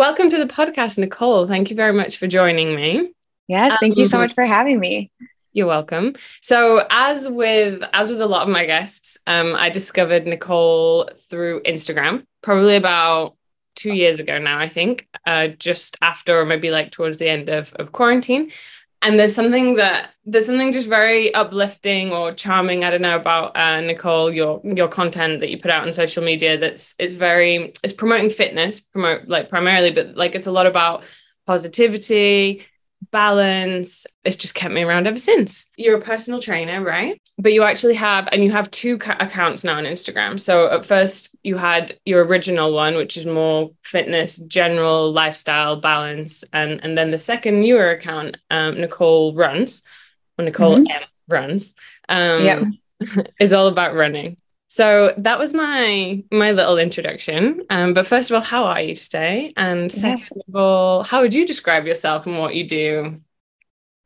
Welcome to the podcast, Nicole. Thank you very much for joining me. Yes, thank um, you so um, much for having me. You're welcome. So, as with as with a lot of my guests, um, I discovered Nicole through Instagram, probably about two years ago now, I think, uh, just after or maybe like towards the end of, of quarantine and there's something that there's something just very uplifting or charming i don't know about uh, nicole your your content that you put out on social media that's it's very it's promoting fitness promote like primarily but like it's a lot about positivity balance. It's just kept me around ever since. You're a personal trainer, right? But you actually have, and you have two ca- accounts now on Instagram. So at first, you had your original one, which is more fitness, general lifestyle, balance, and and then the second newer account, um, Nicole runs, or Nicole mm-hmm. M runs, um, is all about running. So that was my my little introduction. Um, but first of all, how are you today? And second yes. of all, how would you describe yourself and what you do?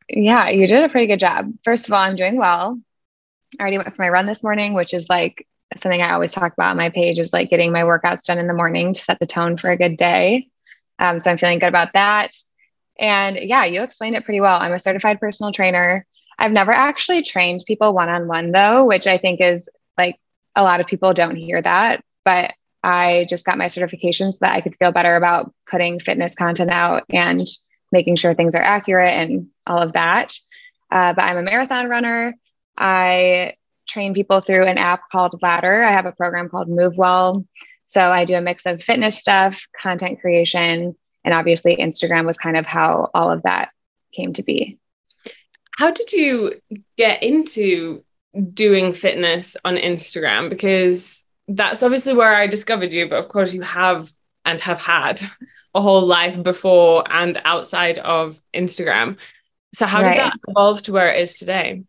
Yeah, you did a pretty good job. First of all, I'm doing well. I already went for my run this morning, which is like something I always talk about on my page is like getting my workouts done in the morning to set the tone for a good day. Um, so I'm feeling good about that. And yeah, you explained it pretty well. I'm a certified personal trainer. I've never actually trained people one on one though, which I think is like a lot of people don't hear that, but I just got my certification so that I could feel better about putting fitness content out and making sure things are accurate and all of that. Uh, but I'm a marathon runner. I train people through an app called Ladder. I have a program called Move Well. So I do a mix of fitness stuff, content creation, and obviously Instagram was kind of how all of that came to be. How did you get into doing fitness on Instagram because that's obviously where I discovered you. But of course, you have and have had a whole life before and outside of Instagram. So how right. did that evolve to where it is today?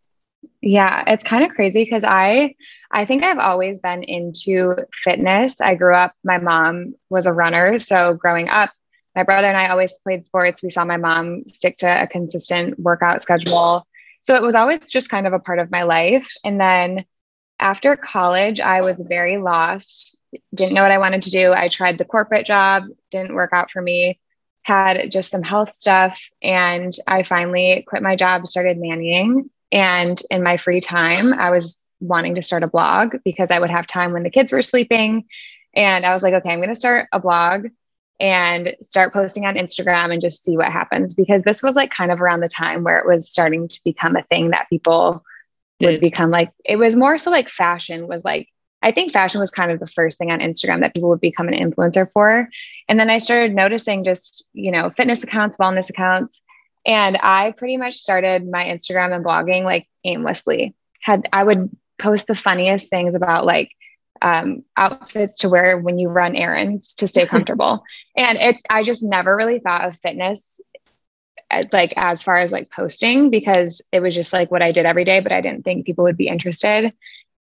Yeah, it's kind of crazy because I I think I've always been into fitness. I grew up, my mom was a runner. So growing up, my brother and I always played sports. We saw my mom stick to a consistent workout schedule. So it was always just kind of a part of my life. And then after college, I was very lost, didn't know what I wanted to do. I tried the corporate job, didn't work out for me, had just some health stuff. And I finally quit my job, started nannying. And in my free time, I was wanting to start a blog because I would have time when the kids were sleeping. And I was like, okay, I'm going to start a blog and start posting on Instagram and just see what happens because this was like kind of around the time where it was starting to become a thing that people Did. would become like it was more so like fashion was like I think fashion was kind of the first thing on Instagram that people would become an influencer for and then I started noticing just you know fitness accounts wellness accounts and I pretty much started my Instagram and blogging like aimlessly had I would post the funniest things about like um, outfits to wear when you run errands to stay comfortable. and it, I just never really thought of fitness as, uh, like as far as like posting because it was just like what I did every day, but I didn't think people would be interested.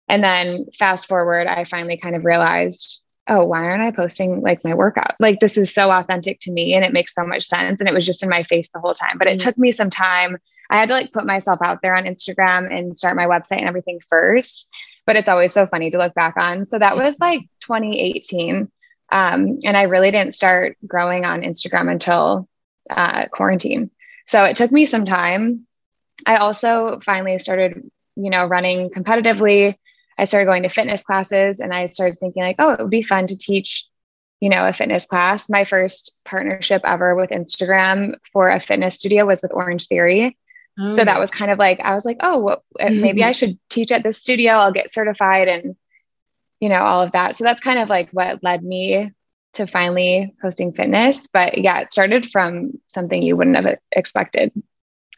And then fast forward, I finally kind of realized, oh, why aren't I posting like my workout? Like this is so authentic to me and it makes so much sense. And it was just in my face the whole time. But it mm-hmm. took me some time. I had to like put myself out there on Instagram and start my website and everything first but it's always so funny to look back on. So that was like 2018. Um, and I really didn't start growing on Instagram until uh, quarantine. So it took me some time. I also finally started, you know, running competitively. I started going to fitness classes and I started thinking like, oh, it would be fun to teach, you know, a fitness class. My first partnership ever with Instagram for a fitness studio was with Orangetheory. So that oh. was kind of like, I was like, oh, well, uh, maybe I should teach at this studio. I'll get certified and, you know, all of that. So that's kind of like what led me to finally hosting fitness. But yeah, it started from something you wouldn't have expected.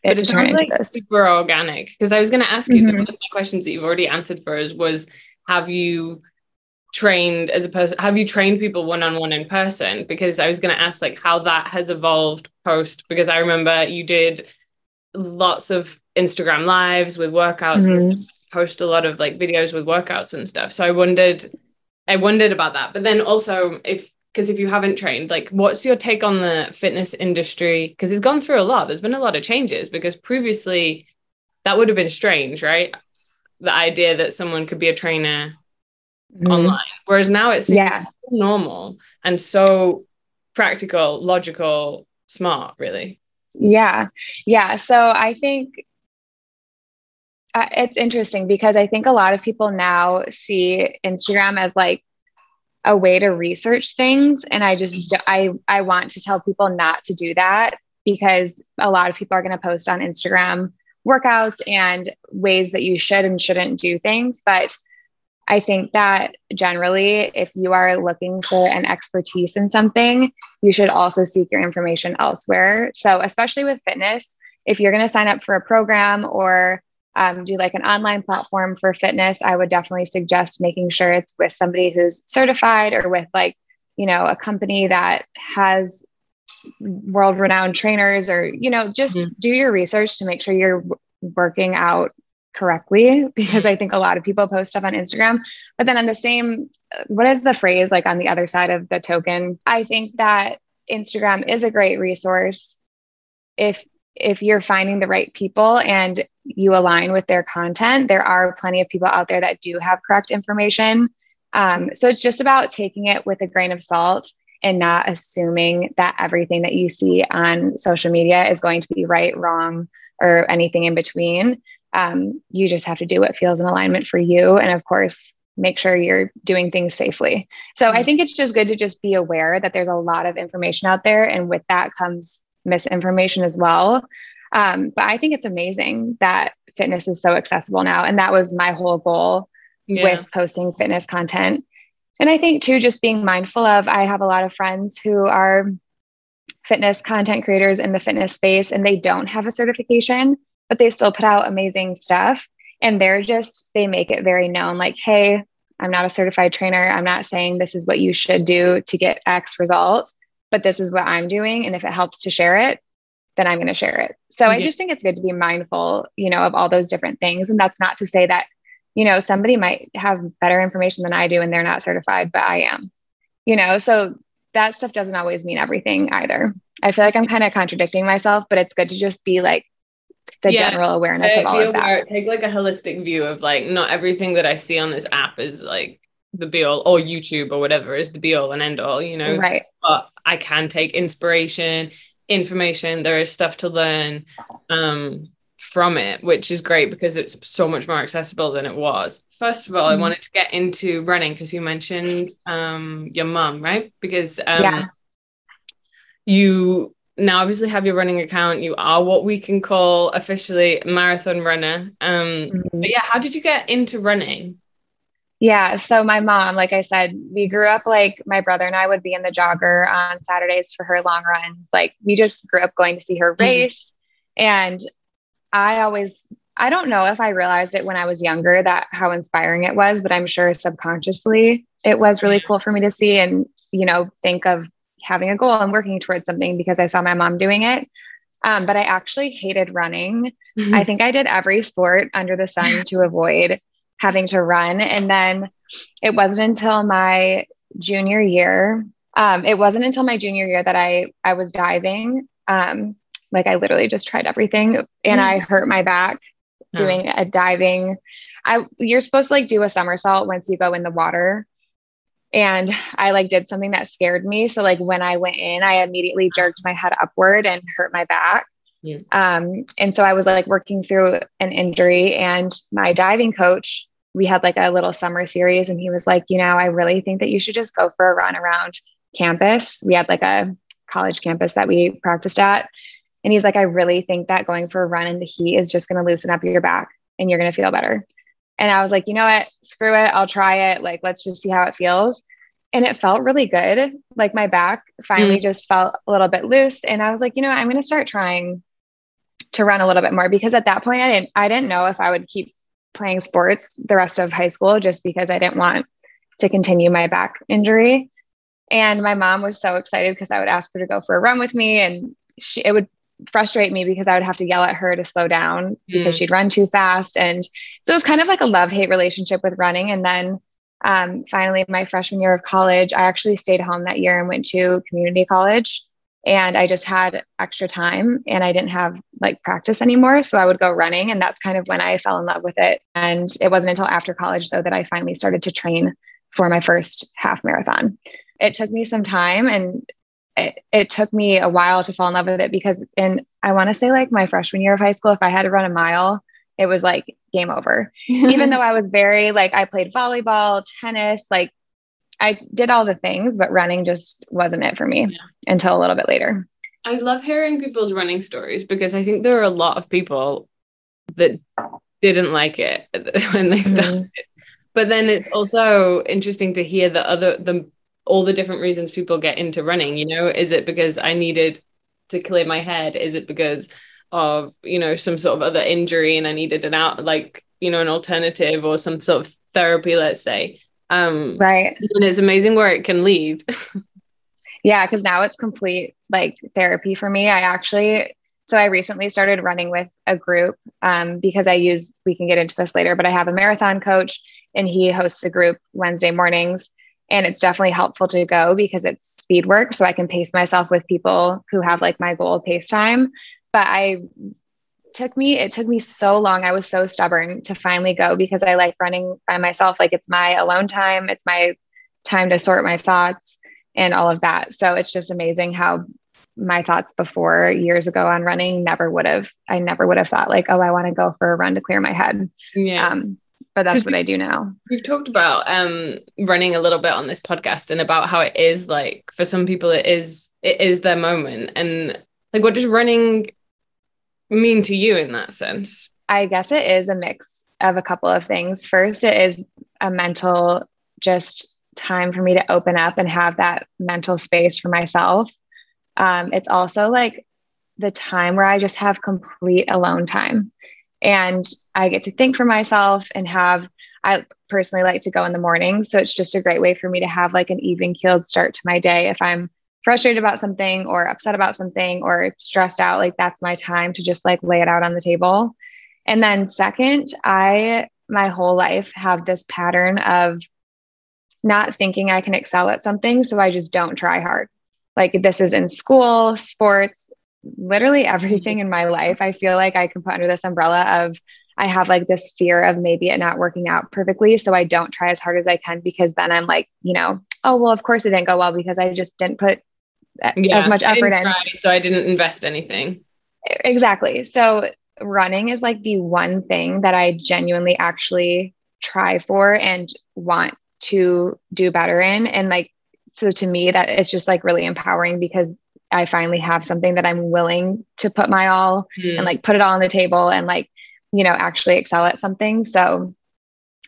It, but it sounds like this. super organic. Because I was going to ask you, mm-hmm. one of the questions that you've already answered for us was, have you trained as a person have you trained people one-on-one in person because i was going to ask like how that has evolved post because i remember you did lots of Instagram lives with workouts mm-hmm. post a lot of like videos with workouts and stuff. So I wondered I wondered about that. But then also if because if you haven't trained, like what's your take on the fitness industry? Because it's gone through a lot. There's been a lot of changes because previously that would have been strange, right? The idea that someone could be a trainer mm-hmm. online. Whereas now it seems yeah. so normal and so practical, logical, smart, really. Yeah. Yeah. So I think uh, it's interesting because I think a lot of people now see Instagram as like a way to research things and I just I I want to tell people not to do that because a lot of people are going to post on Instagram workouts and ways that you should and shouldn't do things but I think that generally, if you are looking for an expertise in something, you should also seek your information elsewhere. So, especially with fitness, if you're going to sign up for a program or um, do like an online platform for fitness, I would definitely suggest making sure it's with somebody who's certified or with like, you know, a company that has world renowned trainers or, you know, just mm-hmm. do your research to make sure you're working out correctly because I think a lot of people post stuff on Instagram. But then on the same, what is the phrase like on the other side of the token? I think that Instagram is a great resource if if you're finding the right people and you align with their content. There are plenty of people out there that do have correct information. Um, so it's just about taking it with a grain of salt and not assuming that everything that you see on social media is going to be right, wrong, or anything in between um, you just have to do what feels in alignment for you and of course make sure you're doing things safely so mm-hmm. i think it's just good to just be aware that there's a lot of information out there and with that comes misinformation as well um, but i think it's amazing that fitness is so accessible now and that was my whole goal yeah. with posting fitness content and i think too just being mindful of i have a lot of friends who are fitness content creators in the fitness space and they don't have a certification but they still put out amazing stuff. And they're just, they make it very known like, hey, I'm not a certified trainer. I'm not saying this is what you should do to get X result, but this is what I'm doing. And if it helps to share it, then I'm going to share it. So mm-hmm. I just think it's good to be mindful, you know, of all those different things. And that's not to say that, you know, somebody might have better information than I do and they're not certified, but I am, you know, so that stuff doesn't always mean everything either. I feel like I'm kind of contradicting myself, but it's good to just be like the yeah, general awareness of all of aware, that. Take like a holistic view of like not everything that I see on this app is like the be all or YouTube or whatever is the be all and end all, you know. Right. But I can take inspiration, information, there is stuff to learn um from it, which is great because it's so much more accessible than it was. First of all, mm-hmm. I wanted to get into running because you mentioned um your mom, right? Because um yeah. you now obviously have your running account you are what we can call officially marathon runner um mm-hmm. but yeah how did you get into running yeah so my mom like i said we grew up like my brother and i would be in the jogger on saturdays for her long runs like we just grew up going to see her mm-hmm. race mm-hmm. and i always i don't know if i realized it when i was younger that how inspiring it was but i'm sure subconsciously it was really cool for me to see and you know think of having a goal and working towards something because I saw my mom doing it. Um, but I actually hated running. Mm-hmm. I think I did every sport under the sun to avoid having to run. And then it wasn't until my junior year. Um, it wasn't until my junior year that I I was diving. Um, like I literally just tried everything, and I hurt my back doing a diving. I you're supposed to like do a somersault once you go in the water and I like did something that scared me. So like when I went in, I immediately jerked my head upward and hurt my back. Yeah. Um, and so I was like working through an injury, and my diving coach, we had like a little summer series, and he was like, you know, I really think that you should just go for a run around campus. We had like a college campus that we practiced at. And he's like, I really think that going for a run in the heat is just going to loosen up your back and you're going to feel better. And I was like, you know what? Screw it. I'll try it. Like, let's just see how it feels. And it felt really good. Like, my back finally mm. just felt a little bit loose. And I was like, you know, what? I'm going to start trying to run a little bit more because at that point, I didn't, I didn't know if I would keep playing sports the rest of high school just because I didn't want to continue my back injury. And my mom was so excited because I would ask her to go for a run with me and she, it would frustrate me because I would have to yell at her to slow down because mm. she'd run too fast. And so it was kind of like a love hate relationship with running. And then um, finally, my freshman year of college, I actually stayed home that year and went to community college. And I just had extra time and I didn't have like practice anymore. So I would go running. And that's kind of when I fell in love with it. And it wasn't until after college, though, that I finally started to train for my first half marathon. It took me some time and it, it took me a while to fall in love with it because in I want to say like my freshman year of high school, if I had to run a mile, it was like game over. Even though I was very like I played volleyball, tennis, like I did all the things, but running just wasn't it for me yeah. until a little bit later. I love hearing people's running stories because I think there are a lot of people that didn't like it when they mm-hmm. started. Mm-hmm. But then it's also interesting to hear the other the all the different reasons people get into running, you know, is it because I needed to clear my head? Is it because of, you know, some sort of other injury and I needed an out like, you know, an alternative or some sort of therapy, let's say. Um right. And it's amazing where it can lead. yeah, because now it's complete like therapy for me. I actually so I recently started running with a group um, because I use, we can get into this later, but I have a marathon coach and he hosts a group Wednesday mornings. And it's definitely helpful to go because it's speed work. So I can pace myself with people who have like my goal pace time. But I took me, it took me so long. I was so stubborn to finally go because I like running by myself. Like it's my alone time, it's my time to sort my thoughts and all of that. So it's just amazing how my thoughts before years ago on running never would have i never would have thought like oh i want to go for a run to clear my head yeah um, but that's what i do now. we've talked about um running a little bit on this podcast and about how it is like for some people it is it is their moment. And like what does running mean to you in that sense? I guess it is a mix of a couple of things. First it is a mental just time for me to open up and have that mental space for myself. Um, it's also like the time where I just have complete alone time and I get to think for myself and have, I personally like to go in the morning. So it's just a great way for me to have like an even keeled start to my day. If I'm frustrated about something or upset about something or stressed out, like that's my time to just like lay it out on the table. And then, second, I my whole life have this pattern of not thinking I can excel at something. So I just don't try hard. Like this is in school, sports, literally everything mm-hmm. in my life. I feel like I can put under this umbrella of I have like this fear of maybe it not working out perfectly. So I don't try as hard as I can because then I'm like, you know, oh, well, of course it didn't go well because I just didn't put eh, yeah, as much effort in. Try, so I didn't invest anything. Exactly. So running is like the one thing that I genuinely actually try for and want to do better in. And like so to me that it's just like really empowering because i finally have something that i'm willing to put my all mm. and like put it all on the table and like you know actually excel at something. So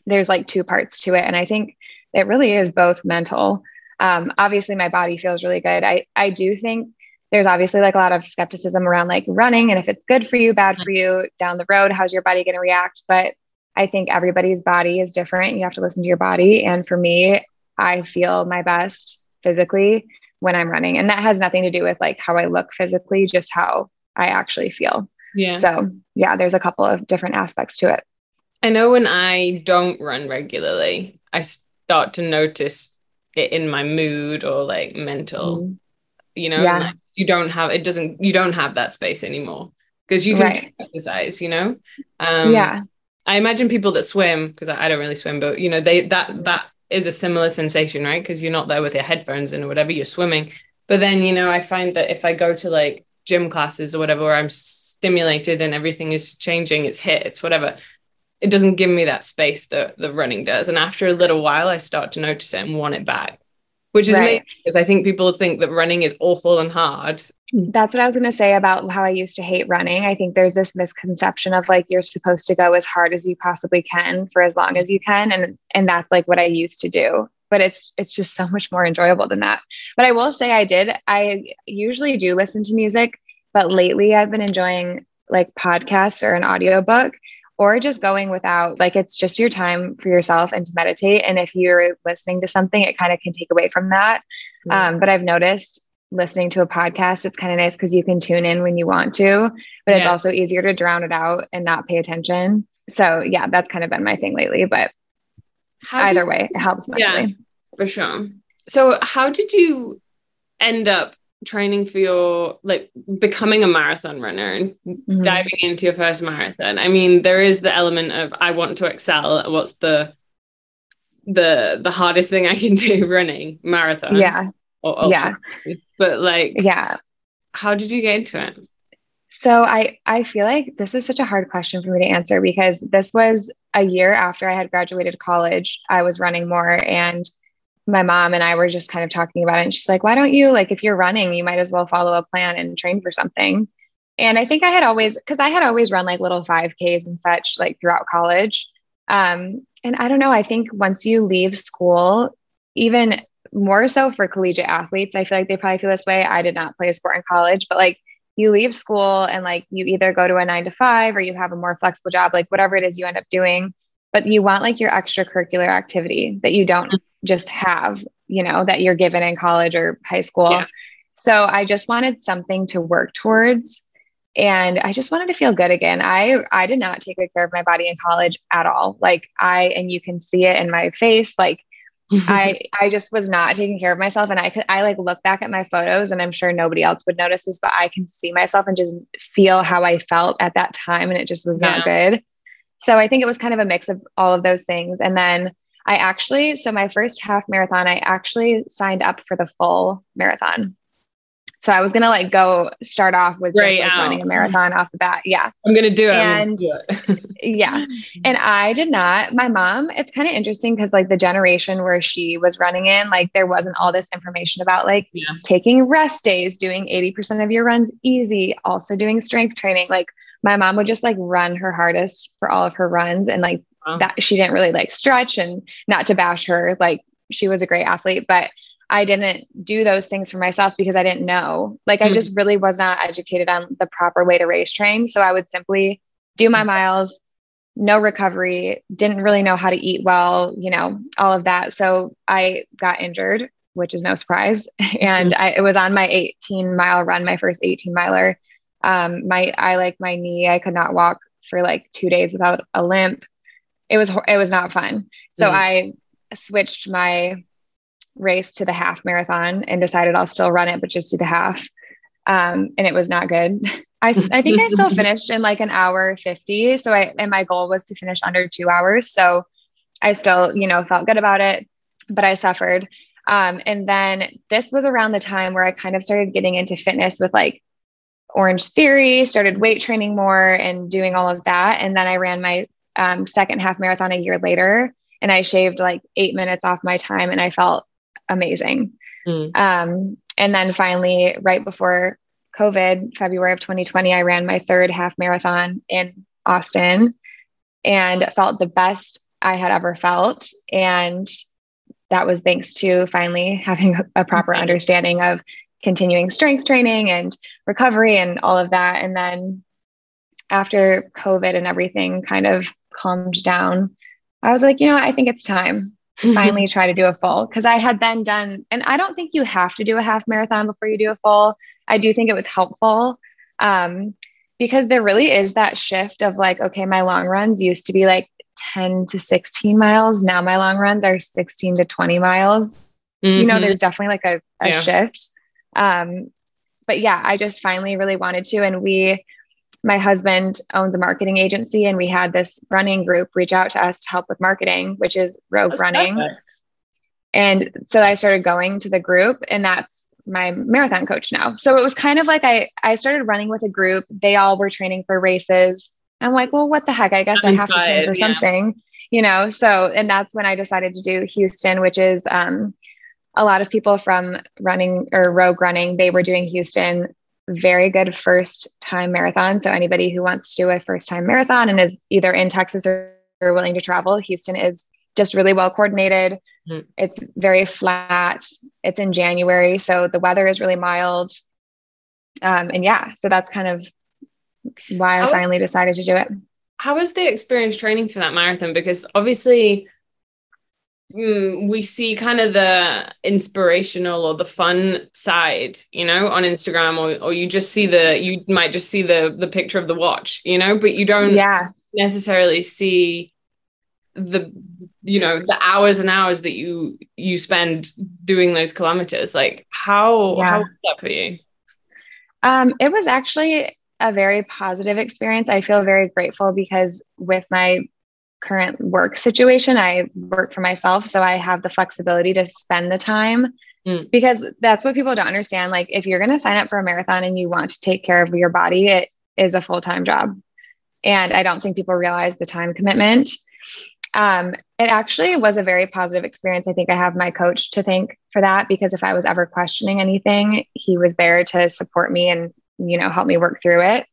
there's like two parts to it. And i think it really is both mental. Um, obviously my body feels really good. I i do think there's obviously like a lot of skepticism around like running and if it's good for you bad for you down the road how's your body going to react? But i think everybody's body is different. You have to listen to your body. And for me i feel my best physically when I'm running. And that has nothing to do with like how I look physically, just how I actually feel. Yeah. So, yeah, there's a couple of different aspects to it. I know when I don't run regularly, I start to notice it in my mood or like mental, mm. you know, yeah. like you don't have it doesn't you don't have that space anymore because you can right. exercise, you know. Um, yeah. I imagine people that swim because I, I don't really swim, but you know, they that that is a similar sensation, right? Because you're not there with your headphones and whatever, you're swimming. But then, you know, I find that if I go to like gym classes or whatever, where I'm stimulated and everything is changing, it's HIIT, it's whatever, it doesn't give me that space that the running does. And after a little while, I start to notice it and want it back which is right. amazing because I think people think that running is awful and hard. That's what I was going to say about how I used to hate running. I think there's this misconception of like you're supposed to go as hard as you possibly can for as long as you can and and that's like what I used to do. But it's it's just so much more enjoyable than that. But I will say I did I usually do listen to music, but lately I've been enjoying like podcasts or an audiobook or just going without like it's just your time for yourself and to meditate and if you're listening to something it kind of can take away from that um, but i've noticed listening to a podcast it's kind of nice because you can tune in when you want to but yeah. it's also easier to drown it out and not pay attention. So yeah that's kind of been my thing lately but how either way it helps mentally. yeah, for sure. So how did you end up training for your like becoming a marathon runner and mm-hmm. diving into your first marathon? I mean there is the element of i want to excel what's the the the hardest thing i can do running marathon. Yeah or yeah. But like, yeah. How did you get into it? So I I feel like this is such a hard question for me to answer because this was a year after I had graduated college. I was running more and my mom and I were just kind of talking about it and she's like, "Why don't you like if you're running, you might as well follow a plan and train for something." And I think I had always cuz I had always run like little 5Ks and such like throughout college. Um and I don't know, I think once you leave school, even more so for collegiate athletes, I feel like they probably feel this way. I did not play a sport in college, but like you leave school and like you either go to a nine to five or you have a more flexible job, like whatever it is you end up doing, but you want like your extracurricular activity that you don't just have, you know, that you're given in college or high school. Yeah. So I just wanted something to work towards and I just wanted to feel good again. I I did not take good care of my body in college at all. Like I and you can see it in my face like I I just was not taking care of myself and I could I like look back at my photos and I'm sure nobody else would notice this but I can see myself and just feel how I felt at that time and it just was yeah. not good. So I think it was kind of a mix of all of those things and then I actually so my first half marathon I actually signed up for the full marathon. So I was gonna like go start off with just like running a marathon off the bat. Yeah. I'm gonna do it. And do it. yeah. And I did not. My mom, it's kind of interesting because like the generation where she was running in, like there wasn't all this information about like yeah. taking rest days, doing 80% of your runs easy, also doing strength training. Like my mom would just like run her hardest for all of her runs and like wow. that she didn't really like stretch and not to bash her, like she was a great athlete, but I didn't do those things for myself because I didn't know. Like. I hmm. just really was not educated on the proper way to race train. So I would simply do my miles, no recovery, didn't really know how to eat well, you know, all of that. So I got injured, which is no surprise. And. I, it was on my 18 mile run, my first 18 miler. Um, my, I like my knee, I could not walk for like two days without a limp. It was, it was not fun. So mm. I switched my race to the half marathon and decided I'll still run it, but just do the half. Um, and it was not good. I, I think I still finished in like an hour 50. So I, and my goal was to finish under two hours. So I still, you know, felt good about it, but I suffered. Um, and then this was around the time where I kind of started getting into fitness with like Orangetheory, started weight training more and doing all of that. And then I ran my um, second half marathon a year later and I shaved like eight minutes off my time and I felt amazing. Mm. Um, and then finally, right before COVID, February of 2020, I ran my third half marathon in Austin and felt the best I had ever felt. And that was thanks to finally having a proper mm-hmm. understanding of continuing strength training and recovery and all of that. And then after COVID and everything kind of calmed down, I was like, you know, I think it's time finally try to do a full because I had then done, and I don't think you have to do a half marathon before you do a full. I do think it was helpful um, because there really is that shift of like, okay, my long runs used to be like 10 to 16 miles. Now my long runs are 16 to 20 miles. Mm-hmm. You know, mm-hmm. there's definitely like a, a yeah. shift. Um, but yeah, I just finally really wanted to. And we, my husband owns a marketing agency and we had this running group reach out to us to help with marketing which is rogue that's running. perfect. and so i started going to the group and that's my marathon coach now. So it was kind of like i i started running with a group. They all were training for races. I'm like well what the heck? I guess i have to train for yeah. something you know? So and that's when i decided to do houston which is um a lot of people from running or rogue running they were doing houston very good first time marathon. So anybody who wants to do a first time marathon and is either in Texas or, or willing to travel, Houston is just really well coordinated. Mm-hmm. It's very flat. It's in January, so the weather is really mild. Um, and yeah, so that's kind of why I finally decided to do it. How was the experience training for that marathon? Because obviously we see kind of the inspirational or the fun side, you know, on Instagram, or or you just see the you might just see the the picture of the watch, you know, but you don't yeah. necessarily see the you know the hours and hours that you you spend doing those kilometers. Like how yeah. how was that for you? Um it was actually a very positive experience. I feel very grateful because with my current work situation. I work for myself, so I have the flexibility to spend the time mm. because that's what people don't understand. Like, if you're going to sign up for a marathon and you want to take care of your body, it is a full time job. And I don't think people realize the time commitment. Um, it actually was a very positive experience. I think I have my coach to thank for that because if I was ever questioning anything, he was there to support me and, you know, help me work through it.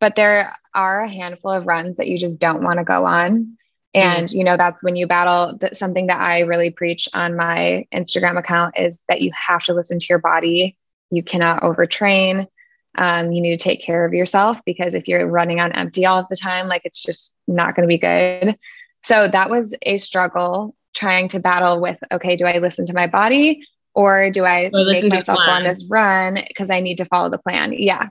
But there are a handful of runs that you just don't want to go on. And, mm. you know, that's when you battle that something that I really preach on my Instagram account is that you have to listen to your body. You cannot overtrain. Um, you need to take care of yourself because if you're running on empty all of the time, like it's just not going to be good. So that was a struggle trying to battle with okay, do I listen to my body or do I or make myself go on this run because I need to follow the plan? Yeah.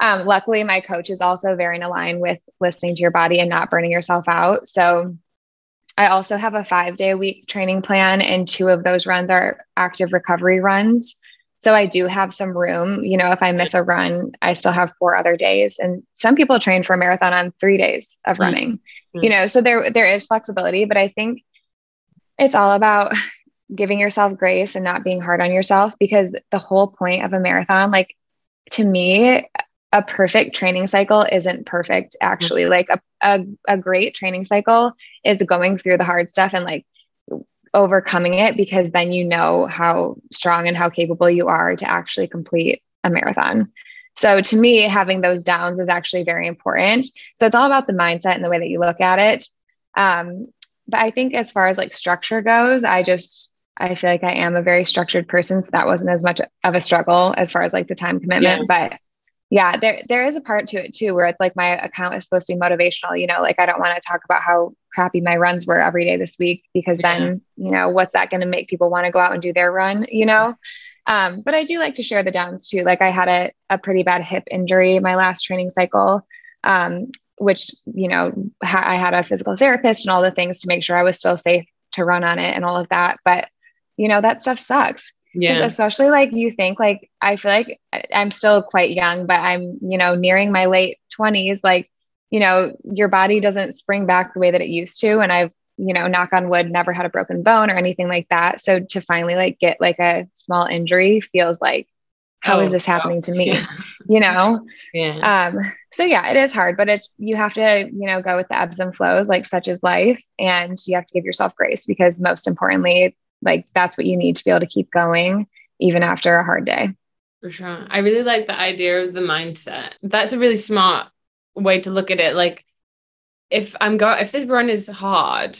Um, luckily, my coach is also very in line with listening to your body and not burning yourself out. So I also have a five day a week training plan, and two of those runs are active recovery runs. So I do have some room. You know, if I miss a run, I still have four other days. And some people train for a marathon on three days of mm-hmm. running. Mm-hmm. You know, so there there is flexibility, but I think it's all about giving yourself grace and not being hard on yourself because the whole point of a marathon, like to me, a perfect training cycle isn't perfect actually. Mm-hmm. Like a, a, a great training cycle is going through the hard stuff and like overcoming it because then you know how strong and how capable you are to actually complete a marathon. So to me, having those downs is actually very important. So it's all about the mindset and the way that you look at it. Um, but I think as far as like structure goes, I just I feel like I am a very structured person. So that wasn't as much of a struggle as far as like the time commitment. Yeah. But yeah, there there is a part to it too where it's like my account is supposed to be motivational. You know, like I don't want to talk about how crappy my runs were every day this week because yeah. then, you know, what's that going to make people want to go out and do their run, you know? Um, but I do like to share the downs too. Like I had a, a pretty bad hip injury my last training cycle, um, which, you know, ha- I had a physical therapist and all the things to make sure I was still safe to run on it and all of that. But, you know, that stuff sucks. Yeah. Especially like you think like I feel like I'm still quite young, but I'm, you know, nearing my late 20s. Like, you know, your body doesn't spring back the way that it used to. And I've, you know, knock on wood, never had a broken bone or anything like that. So to finally like get like a small injury feels like, how oh, is this happening to me? Yeah. You know? Yeah. Um, so yeah, it is hard, but it's you have to, you know, go with the ebbs and flows, like such as life. And you have to give yourself grace because most importantly, like that's what you need to be able to keep going even after a hard day. For sure. I really like the idea of the mindset. That's a really smart way to look at it. Like if I'm going, if this run is hard,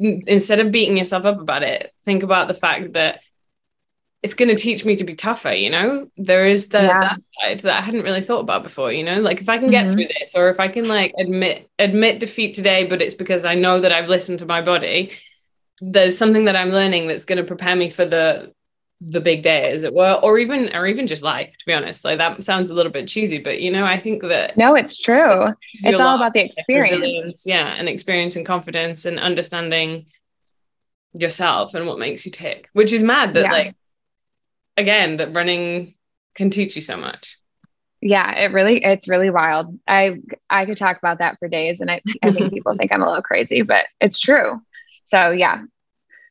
instead of beating yourself up about it, think about the fact that it's going to teach me to be tougher you know there is the yeah. that side that i hadn't really thought about before you know like if i can get mm-hmm. through this or if i can like admit admit defeat today but it's because i know that i've listened to my body there's something that I'm learning that's going to prepare me for the the big day as it were or even or even just life to be honest. Like that sounds a little bit cheesy but you know i think that no it's true. it's all about the experience. yeah and experience and confidence and understanding yourself and what makes you tick which is mad that yeah. like again that running can teach you so much. Yeah it really it's really wild. I i could talk about that for days and i, I think people think i'm a little crazy but it's true so yeah.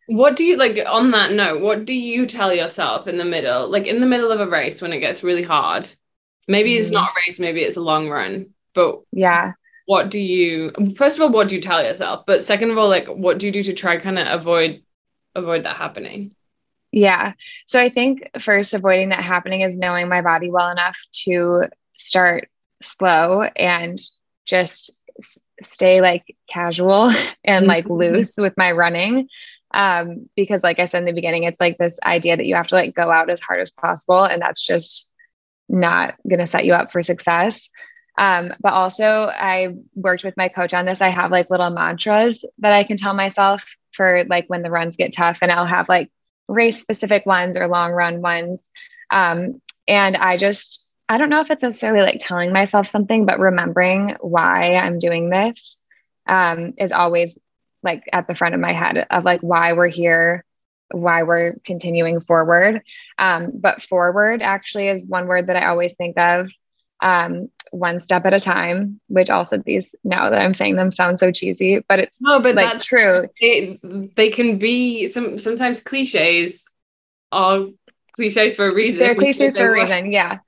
What do you like on that note? What do you tell yourself in the middle, like in the middle of a race when it gets really hard? Maybe it's mm-hmm. not a race, maybe it's a long run, but yeah. What do you first of all, what do you tell yourself? But second of all, like what do you do to try kind of avoid avoid that happening? Yeah. So I think first avoiding that happening is knowing my body well enough to start slow and just stay like casual and like mm-hmm. loose with my running. Um, because like I said in the beginning, it's like this idea that you have to like go out as hard as possible. And that's just not going to set you up for success. Um, but also I worked with my coach on this. I have like little mantras that I can tell myself for like when the runs get tough and I'll have like race specific ones or long run ones. Um, and I just I don't know if it's necessarily like telling myself something, but remembering why I'm doing this um, is always like at the front of my head of like why we're here, why we're continuing forward. Um, but forward actually is one word that I always think of um, one step at a time, which also these now that I'm saying them sound so cheesy, but it's no, but like that's true. They, they can be some sometimes cliches are cliches for a reason. They're cliches for a reason. Yeah.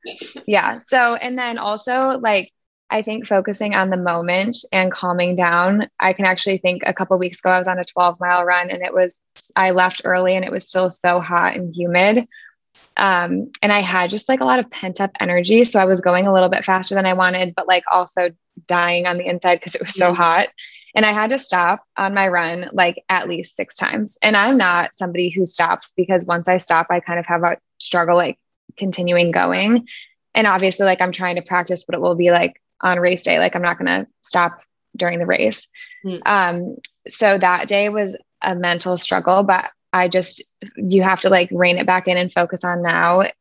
Yeah. So, and then also like, I think focusing on the moment and calming down. I can actually think a couple weeks ago, I was on a 12 mile run and it was, I left early and it was still so hot and humid. Um, and I had just like a lot of pent up energy. So I was going a little bit faster than I wanted, but like also dying on the inside because it was so hot. And I had to stop on my run like at least six times. And I'm not somebody who stops because once I stop, I kind of have a struggle like continuing going. And obviously, like I'm trying to practice, but it will be like on race day, like I'm not going to stop during the race. Mm. Um, so that day was a mental struggle, but I just, you have to like rein it back in and focus on now. It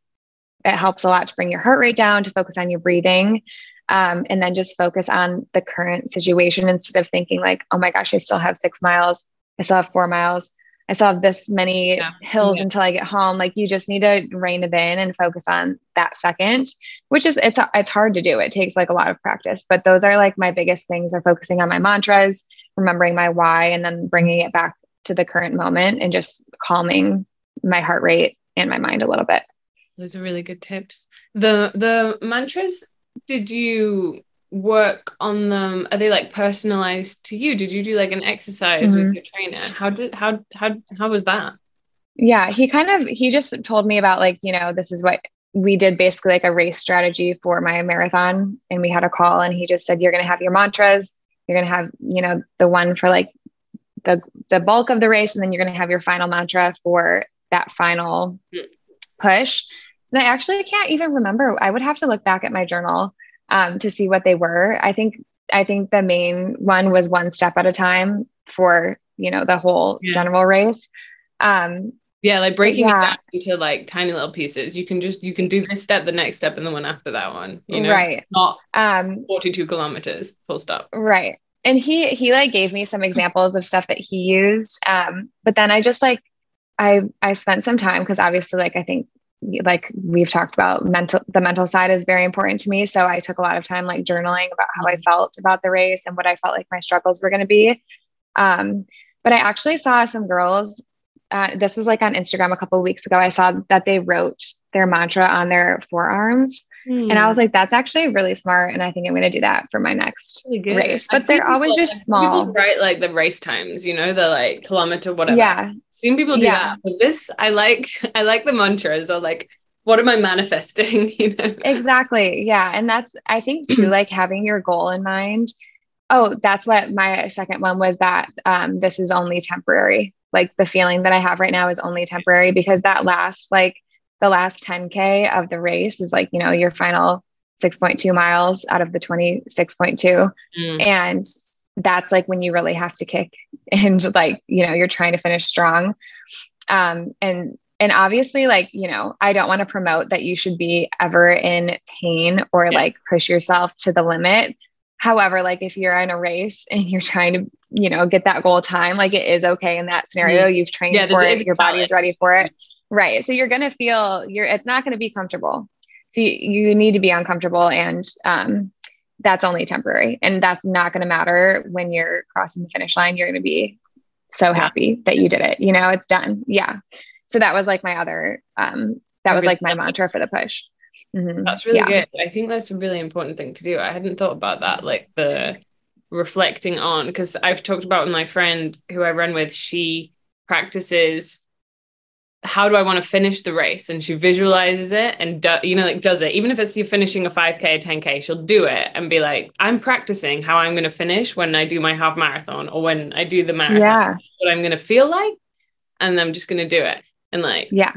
helps a lot to bring your heart rate down, to focus on your breathing um, and then just focus on the current situation instead of thinking like oh my gosh i still have six miles. I still have four miles. I still have this many yeah. hills yeah. until i get home. Like you just need to rein it in and focus on that second which is it's it's hard to do. It takes like a lot of practice but those are like my biggest things are focusing on my mantras remembering my why and then bringing it back to the current moment and just calming my heart rate and my mind a little bit. Those are really good tips. The the mantras did you work on them? Are they like personalized to you? Did you do like an exercise mm-hmm. with your trainer? How did how how how was that? Yeah he kind of he just told me about like you know this is what we did basically like a race strategy for my marathon and we had a call and he just said you're going to have your mantras. You're going to have you know the one for like the the bulk of the race and then you're going to have your final mantra for that final mm. push and I actually can't even remember. I would have to look back at my journal um, to see what they were. I think I think the main one was one step at a time for you know the whole yeah. general race. Um, yeah, like breaking yeah. it down into like tiny little pieces. You can just you can do this step, the next step, and the one after that one. You know, right? Not um, forty-two kilometers, full stop. Right. And he he like gave me some examples of stuff that he used. Um, but then I just like I I spent some time because obviously like I think like we've talked about mental the mental side is very important to me. So i took a lot of time like journaling about how i mm-hmm. felt about the race and what i felt like my struggles were going to be. Um, but i actually saw some girls uh, this was like on instagram a couple weeks ago. I saw that they wrote their mantra on their forearms. Mm. and i was like that's actually really smart and i think i'm going to do that for my next race. But they're always people, just small. right like the race times you know the like kilometer whatever. Yeah seen people do yeah. that but this i like i like the mantras or like what am i manifesting you know? Exactly. Yeah. And that's i think too like having your goal in mind. Oh that's what my second one was that um, this is only temporary. Like the feeling that i have right now is only temporary because that last like the last 10k of the race is like you know your final 6.2 miles out of the 26.2 mm. and that's like when you really have to kick and like you know you're trying to finish strong. Um and and obviously like you know i don't want to promote that you should be ever in pain or yeah. like push yourself to the limit. However like if you're in a race and you're trying to you know get that goal time like it is okay in that scenario. Mm-hmm. you've trained yeah, for it. your body is ready for it. Right. So you're going to feel you're it's not going to be comfortable. So you, you need to be uncomfortable and um that's only temporary. And that's not going to matter when you're crossing the finish line. You're going to be so happy that you did it you know it's done. Yeah. So that was like my other um that was like my mantra for the push. Mm-hmm. that's really yeah. good. I think that's a really important thing to do. I hadn't thought about that like the reflecting on because i've talked about with my friend who i run with she practices how do I want to finish the race? And she visualizes it and do, you know, like does it. Even if it's you're finishing a 5K, 10K, she'll do it and be like, I'm practicing how I'm going to finish when I do my half marathon or when I do the marathon. Yeah. What I'm going to feel like. And I'm just going to do it. And like, yeah,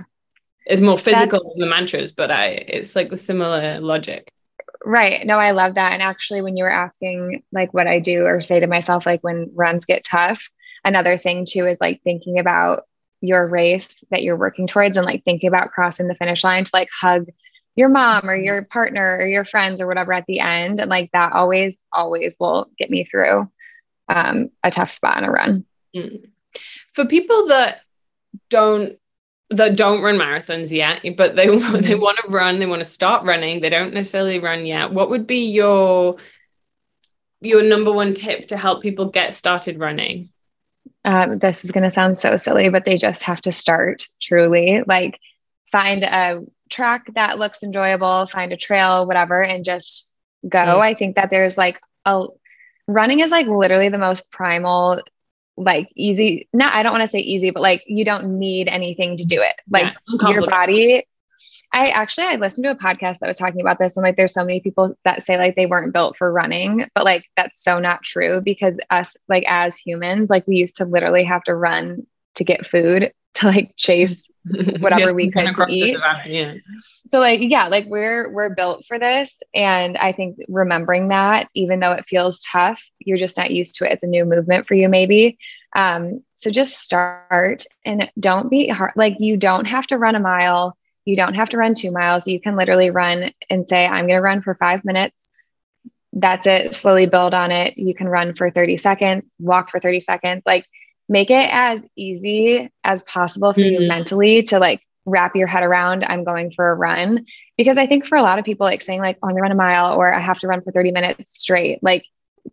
it's more physical That's, than the mantras, but I, it's like the similar logic. Right. No, I love that. And actually, when you were asking like what I do or say to myself, like when runs get tough, another thing too is like thinking about your race that you're working towards and like thinking about crossing the finish line to like hug your mom or your partner or your friends or whatever at the end and like that always always will get me through um, a tough spot in a run mm. for people that don't that don't run marathons yet but they they mm-hmm. want to run they want to start running they don't necessarily run yet what would be your your number one tip to help people get started running um, this is going to sound so silly, but they just have to start truly. Like find a track that looks enjoyable, find a trail, whatever, and just go. Mm. I think that there's like a running is like literally the most primal like easy not i don't want to say easy but like you don't need anything to do it like yeah, your body I actually I listened to a podcast that was talking about this and like there's so many people that say like they weren't built for running, but like that's so not true because us like as humans, like we used to literally have to run to get food to like chase whatever yes, we could to eat. Yeah. So like yeah, like we're we're built for this and I think remembering that even though it feels tough, you're just not used to it. It's a new movement for you maybe. Um so just start and don't be hard like you don't have to run a mile you don't have to run two miles. You can literally run and say, I'm going to run for five minutes. That's it. Slowly build on it. You can run for 30 seconds, walk for 30 seconds. Like make it as easy as possible for mm-hmm. you mentally to like wrap your head around I'm going for a run. Because I think for a lot of people, like saying like, oh, I'm gonna run a mile or I have to run for 30 minutes straight, like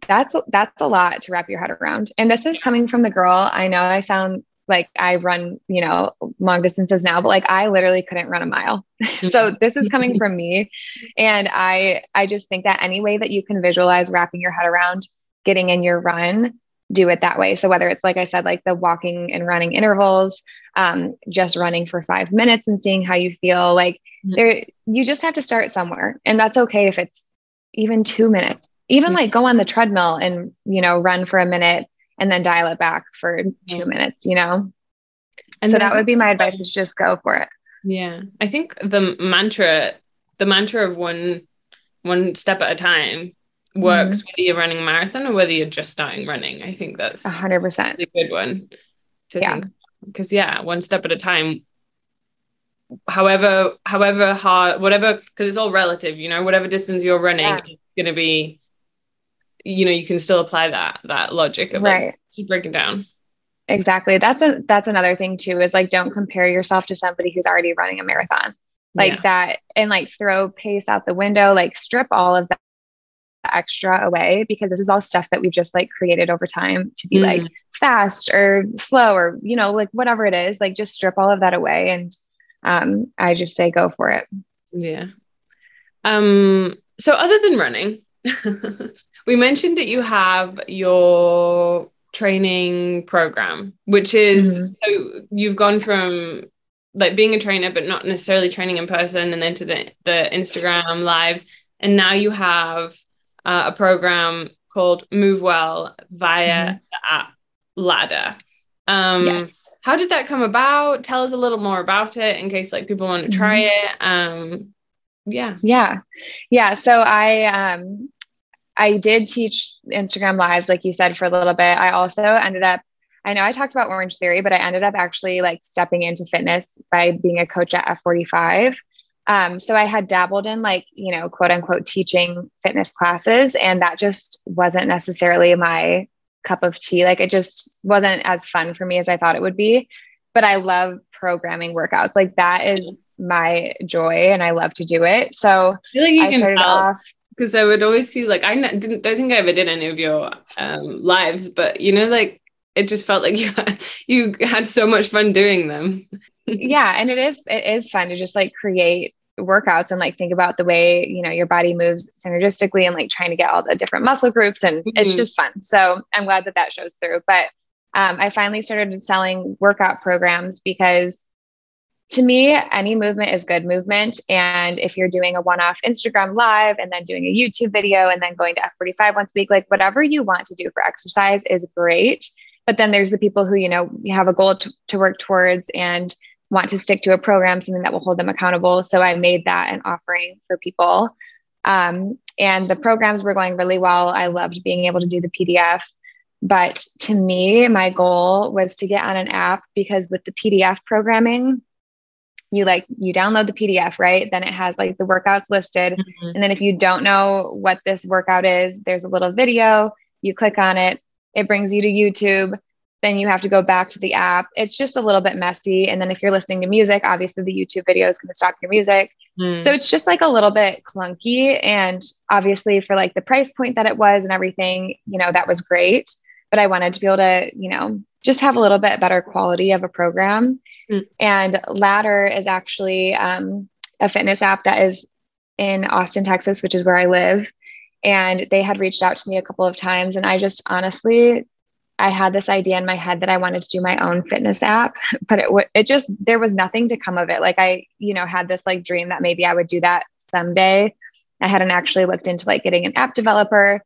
that's that's a lot to wrap your head around. And this is coming from the girl. I know I sound like I run, you know, long distances now, but like I literally couldn't run a mile. so this is coming from me. And I I just think that any way that you can visualize wrapping your head around getting in your run, do it that way. So whether it's like I said, like the walking and running intervals, um, just running for five minutes and seeing how you feel, like mm-hmm. there you just have to start somewhere. And that's okay if it's even two minutes. Even like go on the treadmill and you know run for a minute and then dial it back for two minutes, you know? And so that would be my advice is just go for it. Yeah. I think the mantra, the mantra of one one step at a time works mm-hmm. whether you're running a marathon or whether you're just starting running. I think that's a hundred percent a good one to yeah. think. Because yeah, one step at a time. However, however hard, whatever, because it's all relative, you know, whatever distance you're running yeah. is gonna be you know you can still apply that that logic of right. like, keep breaking down. Exactly. That's a that's another thing too is like don't compare yourself to somebody who's already running a marathon. Like yeah. that and like throw pace out the window like strip all of that extra away because this is all stuff that we've just like created over time to be mm. like fast or slow or you know like whatever it is like just strip all of that away and um i just say go for it. Yeah. Um so other than running we mentioned that you have your training program, which is mm-hmm. so you've gone from like being a trainer, but not necessarily training in person, and then to the the Instagram lives, and now you have uh, a program called Move Well via mm-hmm. the app Ladder. Um, yes. How did that come about? Tell us a little more about it in case like people want to try mm-hmm. it. Um, yeah. Yeah. Yeah. So I um I did teach Instagram lives, like you said, for a little bit. I also ended up, I know I talked about Orangetheory, but I ended up actually like stepping into fitness by being a coach at F45. Um, so I had dabbled in like, you know, quote unquote teaching fitness classes, and that just wasn't necessarily my cup of tea. Like it just wasn't as fun for me as I thought it would be. But I love programming workouts. Like that is my joy and I love to do it. So I, like I started off because I would always see like I didn't don't think I ever did any of your um, lives, but you know, like it just felt like you had, you had so much fun doing them. yeah, and it is it is fun to just like create workouts and like think about the way you know your body moves synergistically and like trying to get all the different muscle groups and mm-hmm. it's just fun. So I'm glad that that shows through. But um, I finally started selling workout programs because to me, any movement is good movement. And if you're doing a one off Instagram live and then doing a YouTube video and then going to F45 once a week, like whatever you want to do for exercise is great. But then there's the people who, you know, have a goal to, to work towards and want to stick to a program, something that will hold them accountable. So I made that an offering for people. Um, and the programs were going really well. I loved being able to do the PDF. But to me, my goal was to get on an app because with the PDF programming, you like you download the PDF, right? Then it has like the workouts listed. Mm-hmm. And then if you don't know what this workout is, there's a little video. You click on it, it brings you to YouTube. Then you have to go back to the app. It's just a little bit messy. And then if you're listening to music, obviously the YouTube video is going to stop your music. Mm. So it's just like a little bit clunky. And obviously, for like the price point that it was and everything, you know, that was great. But I wanted to be able to, you know, just have a little bit better quality of a program. Mm. And Ladder is actually um, a fitness app that is in Austin, Texas, which is where I live. And they had reached out to me a couple of times. And I just honestly, I had this idea in my head that I wanted to do my own fitness app, but it w- it just there was nothing to come of it. Like I, you know, had this like dream that maybe I would do that someday. I hadn't actually looked into like getting an app developer.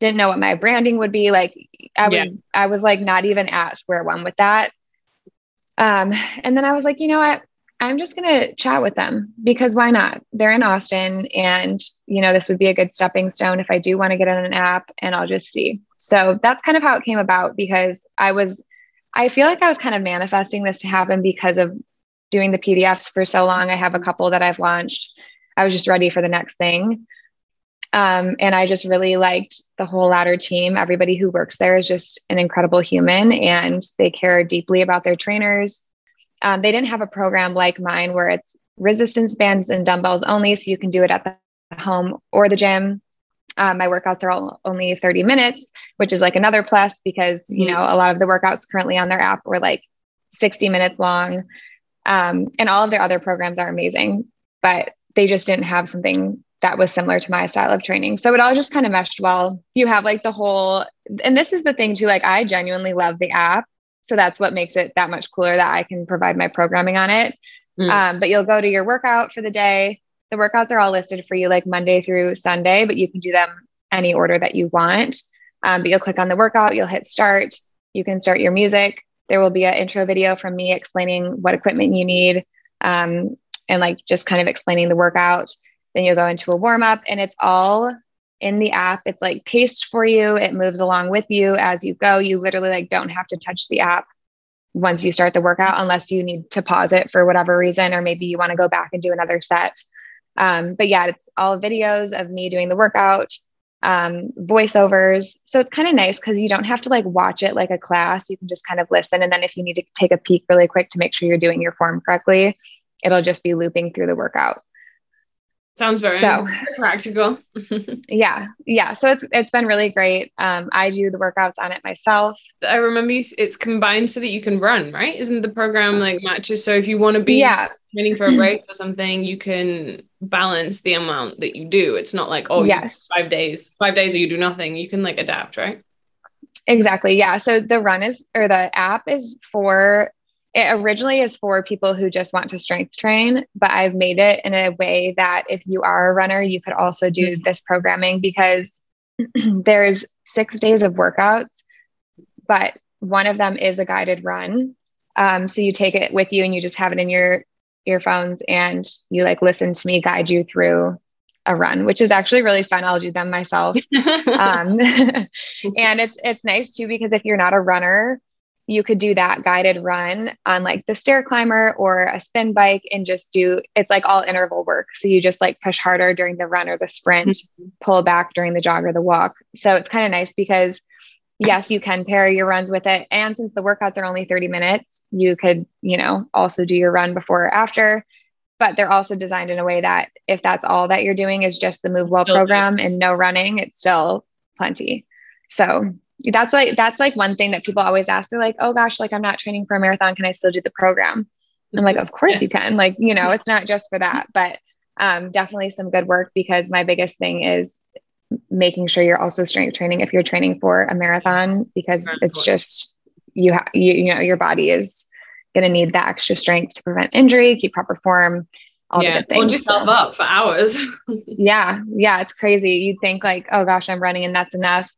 Didn't know what my branding would be. Like I was yeah. I was like not even at square one with that. Um, and then I was like, you know what? I'm just going to chat with them because why not? They're in Austin and, you know, this would be a good stepping stone if I do want to get on an app and I'll just see. So that's kind of how it came about because I was, I feel like I was kind of manifesting this to happen because of doing the PDFs for so long. I have a couple that I've launched. I was just ready for the next thing. Um, and I just really liked the whole ladder team. Everybody who works there is just an incredible human and they care deeply about their trainers um, they didn't have a program like mine where it's resistance bands and dumbbells only. So you can do it at the home or the gym. Um, my workouts are all only 30 minutes, which is like another plus because, you mm-hmm. know, a lot of the workouts currently on their app were like 60 minutes long. Um, and all of their other programs are amazing, but they just didn't have something that was similar to my style of training. So it all just kind of meshed well. You have like the whole, and this is the thing too, like I genuinely love the app. So that's what makes it that much cooler that I can provide my programming on it. Mm. Um, but you'll go to your workout for the day. The workouts are all listed for you like Monday through Sunday, but you can do them any order that you want. Um, but you'll click on the workout, you'll hit start. You can start your music. There will be an intro video from me explaining what equipment you need um, and like just kind of explaining the workout. Then you'll go into a warm up, and it's all in the app. It's like paced for you. It moves along with you as you go. You literally like don't have to touch the app once you start the workout unless you need to pause it for whatever reason or maybe you want to go back and do another set. Um, but yeah, it's all videos of me doing the workout, um, voiceovers. So it's kind of nice because you don't have to like watch it like a class. You can just kind of listen. And then if you need to take a peek really quick to make sure you're doing your form correctly, it'll just be looping through the workout. Sounds very so, practical. yeah. Yeah. So it's it's been really great. Um, I do the workouts on it myself. I remember you, it's combined so that you can run, right? Isn't the program like matches? So if you want to be yeah. training for a race or something, you can balance the amount that you do. It's not like, oh yes, five days, five days or you do nothing. You can like adapt, right? Exactly. Yeah. So the run is or the app is for it originally is for people who just want to strength train, but I've made it in a way that if you are a runner, you could also do mm-hmm. this programming because there's six days of workouts, but one of them is a guided run. Um, so you take it with you and you just have it in your earphones and you like listen to me guide you through a run, which is actually really fun. I'll do them myself. um, and it's it's nice too because if you're not a runner, you could do that guided run on like the stair climber or a spin bike and just do it's like all interval work. So you just like push harder during the run or the sprint, mm-hmm. pull back during the jog or the walk. So it's kind of nice because yes, you can pair your runs with it. And since the workouts are only 30 minutes, you could, you know, also do your run before or after. But they're also designed in a way that if that's all that you're doing is just the Move Well program and no running, it's still plenty. So that's like that's like one thing that people always ask they're like oh gosh like i'm not training for a marathon can i still do the program i'm like of course you can like you know it's not just for that but um, definitely some good work because my biggest thing is making sure you're also strength training if you're training for a marathon because it's just you have you, you know your body is going to need that extra strength to prevent injury keep proper form all yeah. the good things. Hold yourself so, up for hours. yeah. Yeah. It's crazy. You'd think like, oh gosh, I'm running and that's enough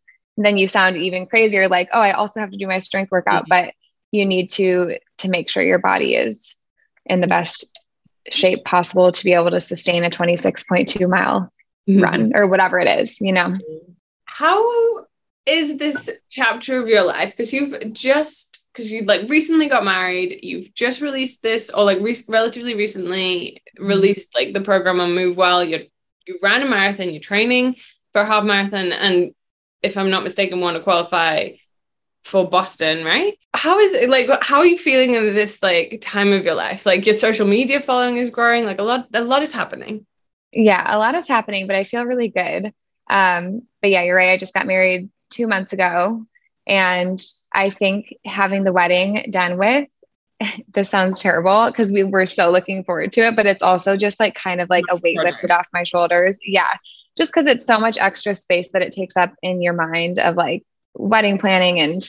then you sound even crazier like oh i also have to do my strength workout mm-hmm. but you need to to make sure your body is in the best shape possible to be able to sustain a 26.2 mile mm-hmm. run or whatever it is you know how is this chapter of your life because you've just because you like recently got married you've just released this or like re- relatively recently mm-hmm. released like the program on move well you you ran a marathon you're training for a half marathon and if I'm not mistaken, want to qualify for Boston, right? How is it like how are you feeling in this like time of your life? Like your social media following is growing, like a lot a lot is happening. Yeah, a lot is happening, but I feel really good. Um, but yeah, you're right. I just got married two months ago And I think having the wedding done with, this sounds terrible because we were so looking forward to it, but it's also just like kind of like That's a weight lifted off my shoulders. Yeah. Just because it's so much extra space that it takes up in your mind of like wedding planning and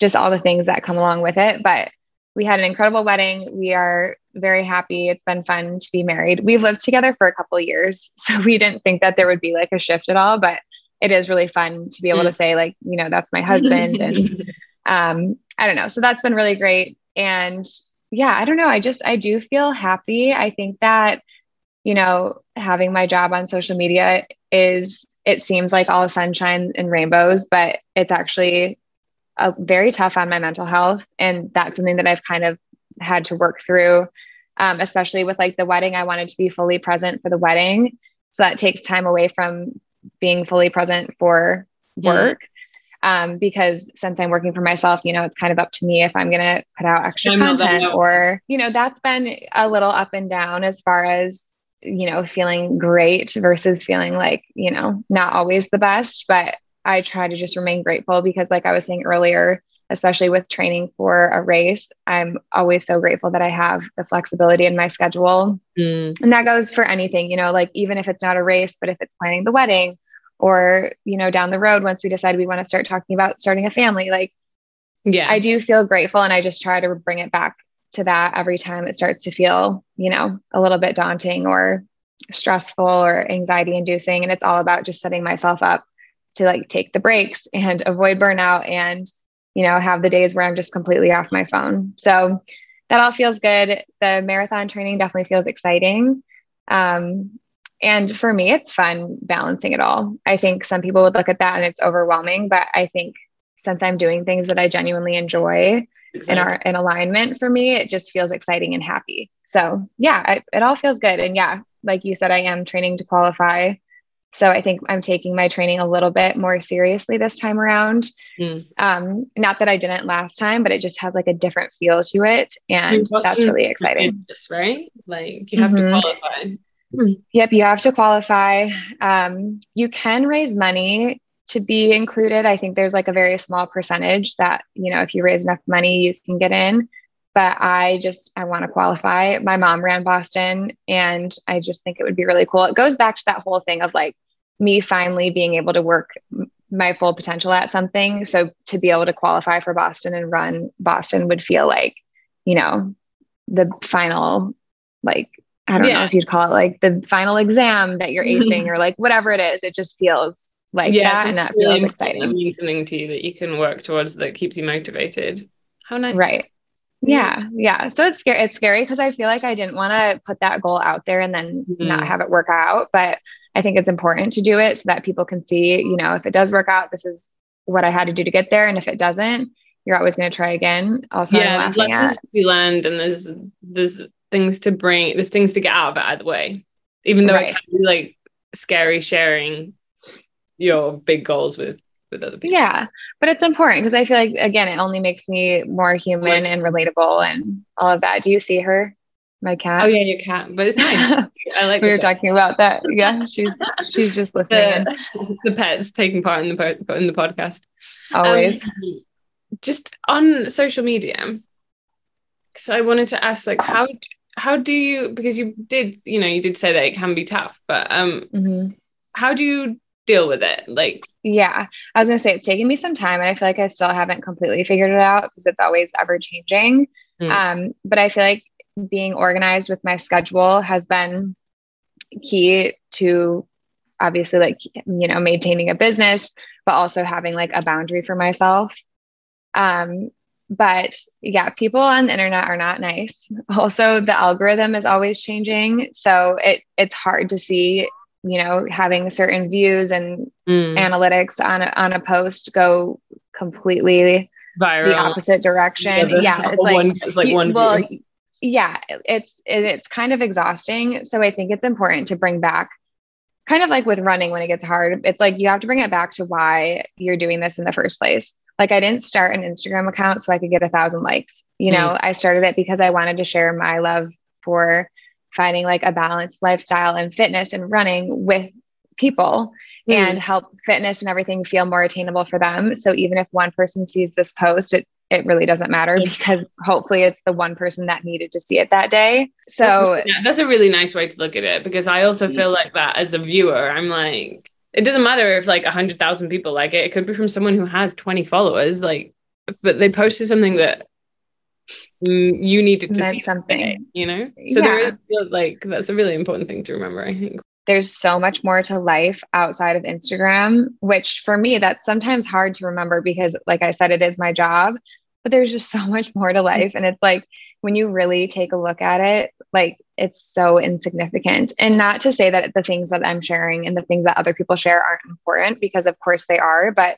just all the things that come along with it. But we had an incredible wedding. We are very happy. It's been fun to be married. We've lived together for a couple years, so we didn't think that there would be like a shift at all, but it is really fun to be able to mm. say like, you know, that's my husband and um I don't know. So that's been really great and yeah, I don't know. I just I do feel happy. I think that you know, having my job on social media is it seems like all sunshine and rainbows, but it's actually a, very tough on my mental health. And that's something that I've kind of had to work through, um, especially with like the wedding. I wanted to be fully present for the wedding. So that takes time away from being fully present for work. Um, because since I'm working for myself, you know, it's kind of up to me if I'm going to put out extra content or, you know, that's been a little up and down as far as, you know, feeling great versus feeling like, you know, not always the best. But I try to just remain grateful because, like I was saying earlier, especially with training for a race, I'm always so grateful that I have the flexibility in my schedule. Mm. And that goes for anything, you know, like even if it's not a race, but if it's planning the wedding or, you know, down the road, once we decide we want to start talking about starting a family, like, yeah, I do feel grateful. And I just try to bring it back to that every time it starts to feel, you know, a little bit daunting or stressful or anxiety inducing. And it's all about just setting myself up to like take the breaks and avoid burnout and you know have the days where i'm just completely off my phone. So that all feels good. The marathon training definitely feels exciting. Um, and for me it's fun balancing it all. I think some people would look at that and it's overwhelming but i think since i'm doing things that i genuinely enjoy and are in alignment for me it just feels exciting and happy so yeah it, it all feels good and yeah like you said i am training to qualify so I think I'm taking my training a little bit more seriously this time around. Mm. Um, not that I didn't last time, but it just has like a different feel to it. And that's really exciting. Right? Like you have mm-hmm. to qualify. Yep, you have to qualify. Um, you can raise money to be included. I think there's like a very small percentage that, you know, if you raise enough money, you can get in but I just I want to qualify. My mom ran Boston and I just think it would be really cool. It goes back to that whole thing of like me finally being able to work my full potential at something. So to be able to qualify for Boston and run Boston would feel like, you know, the final like I don't yeah. know if you'd call it like the final exam that you're acing or like whatever it is. It just feels like yeah, that and that really feels exciting. It means something to you that you can work towards that keeps you motivated. How nice. Right. Yeah, yeah. So it's scary. It's scary because I feel like I didn't want to put that goal out there and then mm-hmm. not have it work out. But I think it's important to do it so that people can see, you know, if it does work out, this is what I had to do to get there. And if it doesn't, you're always going to try again. Also, yeah, lessons at. to be learned, and there's there's things to bring, there's things to get out of it either way. Even though right. it can be like scary sharing your big goals with with other people. Yeah, but it's important because I feel like again, it only makes me more human and relatable and all of that. Do you see her? My cat. Oh yeah, your cat. But it's nice. I like. we were talking about that. Yeah, she's she's just listening. The, the, pets taking part in the in the podcast. Always. Um, just on social media, because I wanted to ask, like, how how do you? Because you did, you know, you did say that it can be tough, but um, mm-hmm. how do you deal with it? Like, yeah, I was gonna say it's taken me some time, and I feel like I still haven't completely figured it out because it's always ever changing. Mm. Um, but I feel like being organized with my schedule has been key to obviously like you know maintaining a business but also having like a boundary for myself um but yeah people on the internet are not nice also the algorithm is always changing so it it's hard to see you know having certain views and mm. analytics on a, on a post go completely Viral. the opposite direction yeah, yeah it's like, one, it's like you, one well view. yeah it's it, it's kind of exhausting so i think it's important to bring back kind of like with running when it gets hard it's like you have to bring it back to why you're doing this in the first place like i didn't start an instagram account so i could get a thousand likes you know mm. i started it because i wanted to share my love for finding like a balanced lifestyle and fitness and running with people mm. and help fitness and everything feel more attainable for them. So even if one person sees this post, it it really doesn't matter because hopefully it's the one person that needed to see it that day. So that's, yeah, that's a really nice way to look at it because I also feel like that as a viewer. I'm like, it doesn't matter if like a hundred thousand people like it. It could be from someone who has 20 followers, like, but they posted something that you needed to see something, you know? So yeah. there is like that's a really important thing to remember, I think there's so much more to life outside of Instagram, which for me, that's sometimes hard to remember because, like I said, it is my job, but there's just so much more to life. And it's like when you really take a look at it, like it's so insignificant. And not to say that the things that I'm sharing and the things that other people share aren't important, because of course they are, but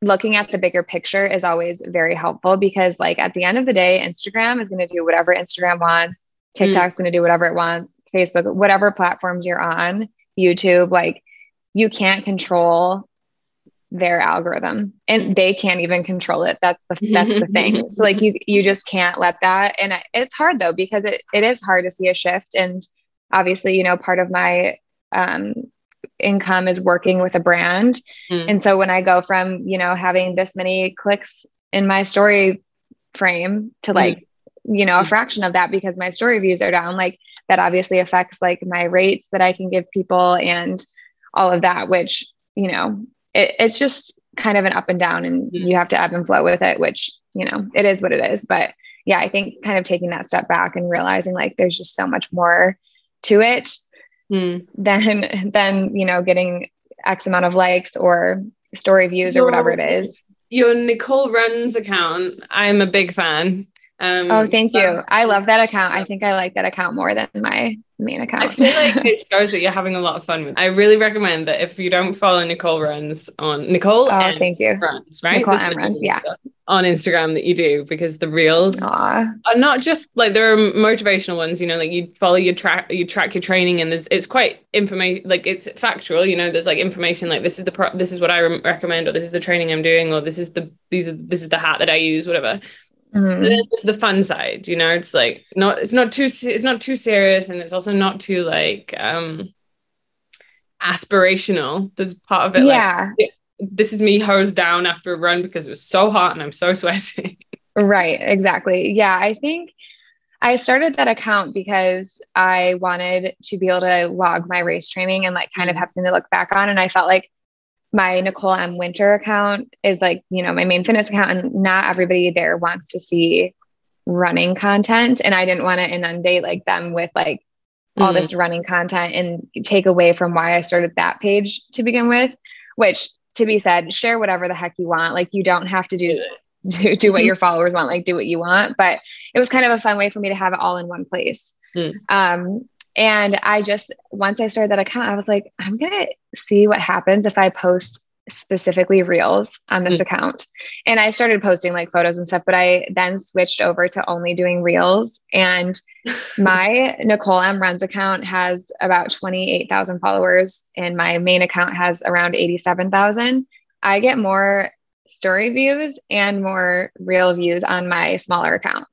looking at the bigger picture is always very helpful because like at the end of the day instagram is going to do whatever instagram wants Mm. TikTok's mm. going to do whatever it wants, Facebook, whatever platforms you're on, YouTube, like you can't control their algorithm and they can't even control it. That's the that's the thing. So like you you just can't let that and it's hard though because it it is hard to see a shift and obviously, you know, part of my um income is working with a brand. Mm. And so when I go from, you know, having this many clicks in my story frame to like mm you know a fraction of that because my story views are down like that obviously affects like my rates that i can give people and all of that which you know it, it's just kind of an up and down and mm-hmm. you have to ebb and flow with it which you know it is what it is but yeah i think kind of taking that step back and realizing like there's just so much more to it mm. than than you know getting x amount of likes or story views or whatever it is your nicole runs account i'm a big fan um, oh, thank you. I love that account. I think I like that account more than my main account. I feel like it shows that you're having a lot of fun with. It. I really recommend that if you don't follow Nicole Runs on Nicole, oh, M thank you. Runs right. Nicole M Runs, yeah. On Instagram, that you do because the reels Aww. are not just like there are motivational ones. You know, like you follow your track, you track your training, and there's it's quite information. Like it's factual. You know, there's like information like this is the pro- this is what I re- recommend, or this is the training I'm doing, or this is the these are this is the hat that I use, whatever. Mm-hmm. then it's the fun side, you know. It's like not it's not too it's not too serious, and it's also not too like um aspirational. There's part of it yeah. like this is me hosed down after a run because it was so hot and I'm so sweaty. right, exactly. Yeah, I think I started that account because I wanted to be able to log my race training and like kind of mm-hmm. have something to look back on. And I felt like my Nicole M. Winter account is like, you know, my main fitness account, and not everybody there wants to see running content. And I didn't want to inundate like them with like all mm-hmm. this running content and take away from why I started that page to begin with, which to be said, share whatever the heck you want. Like you don't have to do do, do what mm-hmm. your followers want, like do what you want. But it was kind of a fun way for me to have it all in one place. Mm. Um, and I just, once I started that account, I was like, I'm going to see what happens if I post specifically reels on this mm. account. And I started posting like photos and stuff, but I then switched over to only doing reels. And my Nicole M runs account has about 28,000 followers, and my main account has around 87,000. I get more story views and more reel views on my smaller account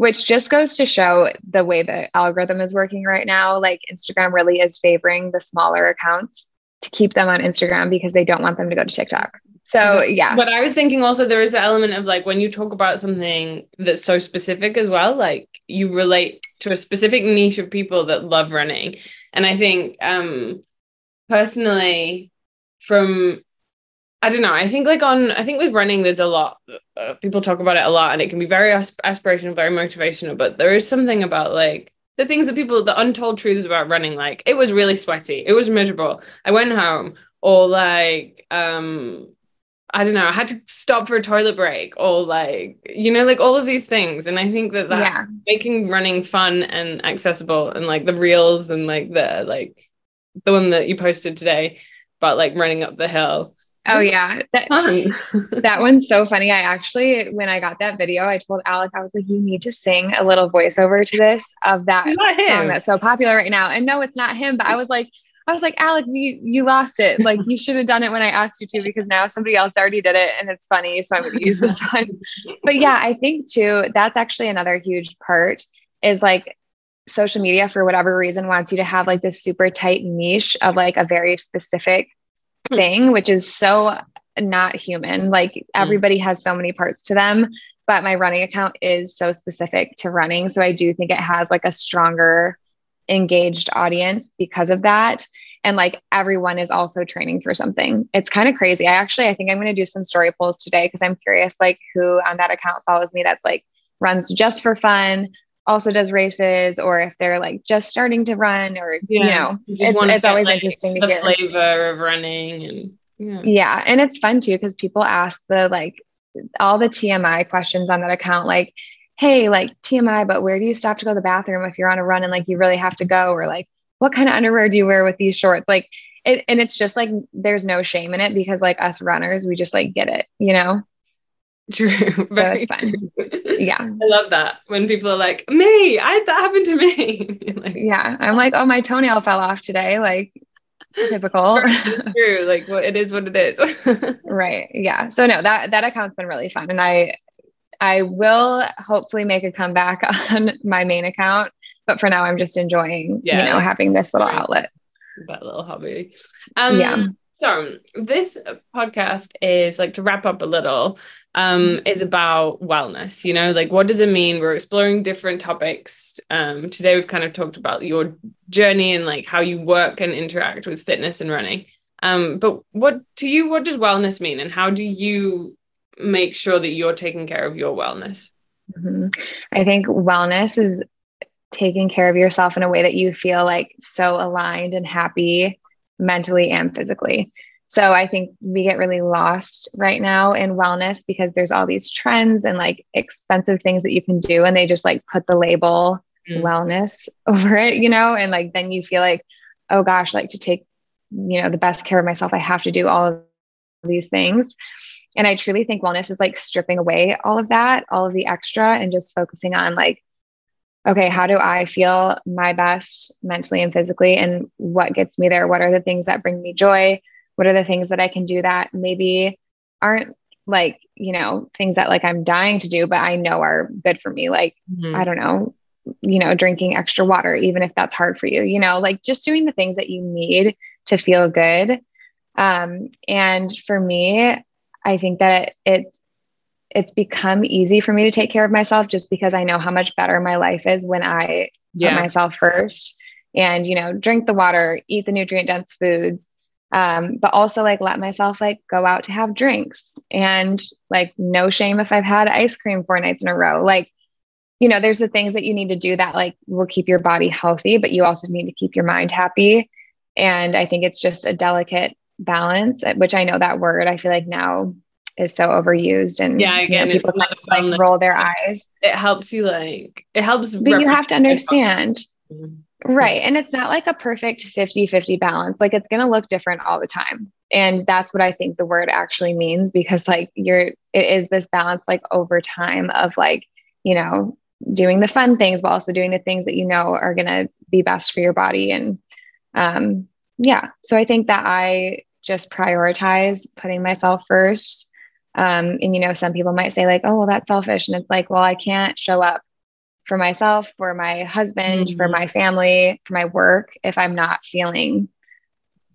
which just goes to show the way the algorithm is working right now. Like Instagram really is favoring the smaller accounts to keep them on Instagram because they don't want them to go to TikTok. So, yeah. But I was thinking also there is the element of like when you talk about something that's so specific as well, like you relate to a specific niche of people that love running. And I think um personally from I don't know. I think like on, I think with running, there's a lot. Uh, people talk about it a lot, and it can be very aspirational, very motivational. But there is something about like the things that people, the untold truths about running. Like it was really sweaty. It was miserable. I went home, or like, um, I don't know. I had to stop for a toilet break, or like, you know, like all of these things. And I think that that yeah. making running fun and accessible, and like the reels, and like the like the one that you posted today about like running up the hill Oh yeah. That, that one's so funny. I actually, when I got that video, I told Alec, I was like, you need to sing a little voiceover to this of that song that's so popular right now. And no, it's not him, but I was like, I was like, Alec, you you lost it. Like you should have done it when I asked you to, because now somebody else already did it and it's funny. So I'm gonna use this one. But yeah, I think too, that's actually another huge part is like social media for whatever reason wants you to have like this super tight niche of like a very specific. Thing which is so not human. Like hmm. everybody has so many parts to them but my running account is so specific to running. So i do think it has like a stronger engaged audience because of that. And like everyone is also training for something. It's kind of crazy. I actually i think i'm going to do some story polls today because i'm curious like who on that account follows me that's like runs just for fun also does races or if they're like just starting to run or yeah. you know it's, it's always like, interesting to the hear flavor of running and yeah. yeah and it's fun too because people ask the like all the tmi questions on that account like hey like tmi but where do you stop to go to the bathroom if you're on a run and like you really have to go or like what kind of underwear do you wear with these shorts like it, and it's just like there's no shame in it because like us runners we just like get it you know True. So it's fun. Yeah. I love that when people are like, me, I that happened to me. like, yeah. I'm like, oh, my toenail fell off today. Like typical. True. Like what it is what it is. right. Yeah. So no, that that account's been really fun. And I I will hopefully make a comeback on my main account. But for now I'm just enjoying, yeah, you know, having this little outlet. That little hobby. Um yeah. So this podcast is like to wrap up a little um, mm-hmm. is about wellness. You know, like what does it mean? We're exploring different topics. Um, today we've kind of talked about your journey and like how you work and interact with fitness and running. Um, but what to you, what does wellness mean, and how do you make sure that you're taking care of your wellness? Mm-hmm. I think wellness is taking care of yourself in a way that you feel like so aligned and happy mentally and physically. So I think we get really lost right now in wellness because there's all these trends and like expensive things that you can do. And they just like put the label mm. wellness over it, you know? And like then you feel like, oh gosh, like to take, you know, the best care of myself, I have to do all of these things. And I truly think wellness is like stripping away all of that, all of the extra, and just focusing on like, okay, how do I feel my best mentally and physically? And what gets me there? What are the things that bring me joy? what are the things that I can do that maybe aren't like, you know, things that like I'm dying to do, but I know are good for me. Like, mm-hmm. I don't know, you know, drinking extra water, even if that's hard for you, you know, like just doing the things that you need to feel good. Um, and for me, I think that it's, it's become easy for me to take care of myself just because I know how much better my life is when I yeah. put myself first and, you know, drink the water, eat the nutrient dense foods, um, but also like let myself like go out to have drinks and like no shame if I've had ice cream four nights in a row. Like, you know, there's the things that you need to do that like will keep your body healthy, but you also need to keep your mind happy. And I think it's just a delicate balance, which I know that word I feel like now is so overused and yeah again you know, people kind of, like roll their eyes it helps you like it helps but you have to understand mm-hmm. Right. And it's not like a perfect 50 50 balance. Like it's going to look different all the time. And that's what I think the word actually means because, like, you're, it is this balance, like, over time of, like, you know, doing the fun things, but also doing the things that you know are going to be best for your body. And, um, yeah. So I think that I just prioritize putting myself first. Um, and, you know, some people might say, like, oh, well, that's selfish. And it's like, well, I can't show up for myself, for my husband, mm-hmm. for my family, for my work if I'm not feeling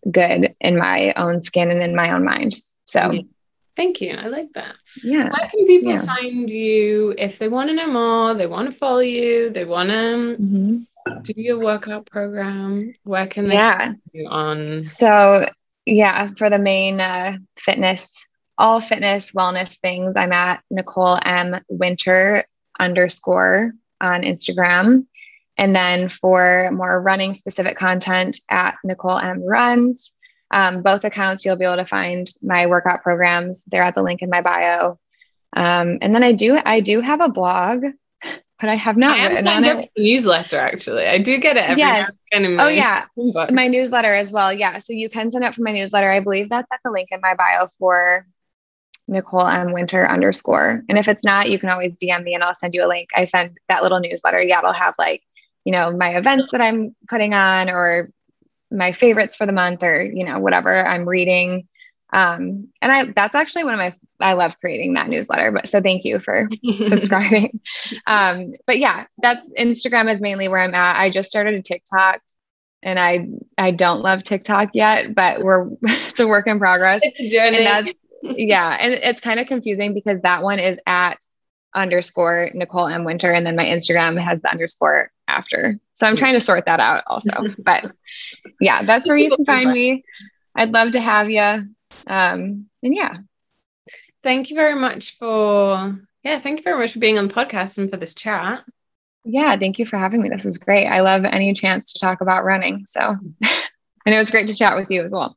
good in my own skin and in my own mind. So. Thank you. I like that. Yeah. Where can people yeah. find you if they want to know more, they want to follow you, they want to mm-hmm. do your workout program? Where can they yeah. you on? So, yeah, for the main uh, fitness, all fitness wellness things, I'm at Nicole M. Winter underscore on Instagram. And then for more running specific content at Nicole M Runs, um, both accounts, you'll be able to find my workout programs. They're at the link in my bio. Um, and then I do, I do have a blog, but I have not I written on it. Newsletter, actually, I do get it. Every yes. oh yeah, inbox. my newsletter as well. Yeah, so you can sign up for my newsletter. I believe that's at the link in my bio for Nicole M Winter underscore. And if it's not, you can always DM me and I'll send you a link. I send that little newsletter. Yeah, it'll have like, you know, my events that I'm putting on or my favorites for the month or, you know, whatever I'm reading. Um, and I that's actually one of my I love creating that newsletter. But so thank you for subscribing. Um, but yeah, that's Instagram is mainly where I'm at. I just started a TikTok and I I don't love TikTok yet, but we're it's a work in progress. It's a journey. And that's yeah, and it's kind of confusing because that one is at underscore Nicole M Winter, and then my Instagram has the underscore after. So I'm trying to sort that out also. but yeah, that's where you can find me. I'd love to have you. Um, and yeah. Thank you very much for yeah, thank you very much for being on the podcast and for this chat. Yeah, thank you for having me. This was great. I love any chance to talk about running. So I know it's great to chat with you as well.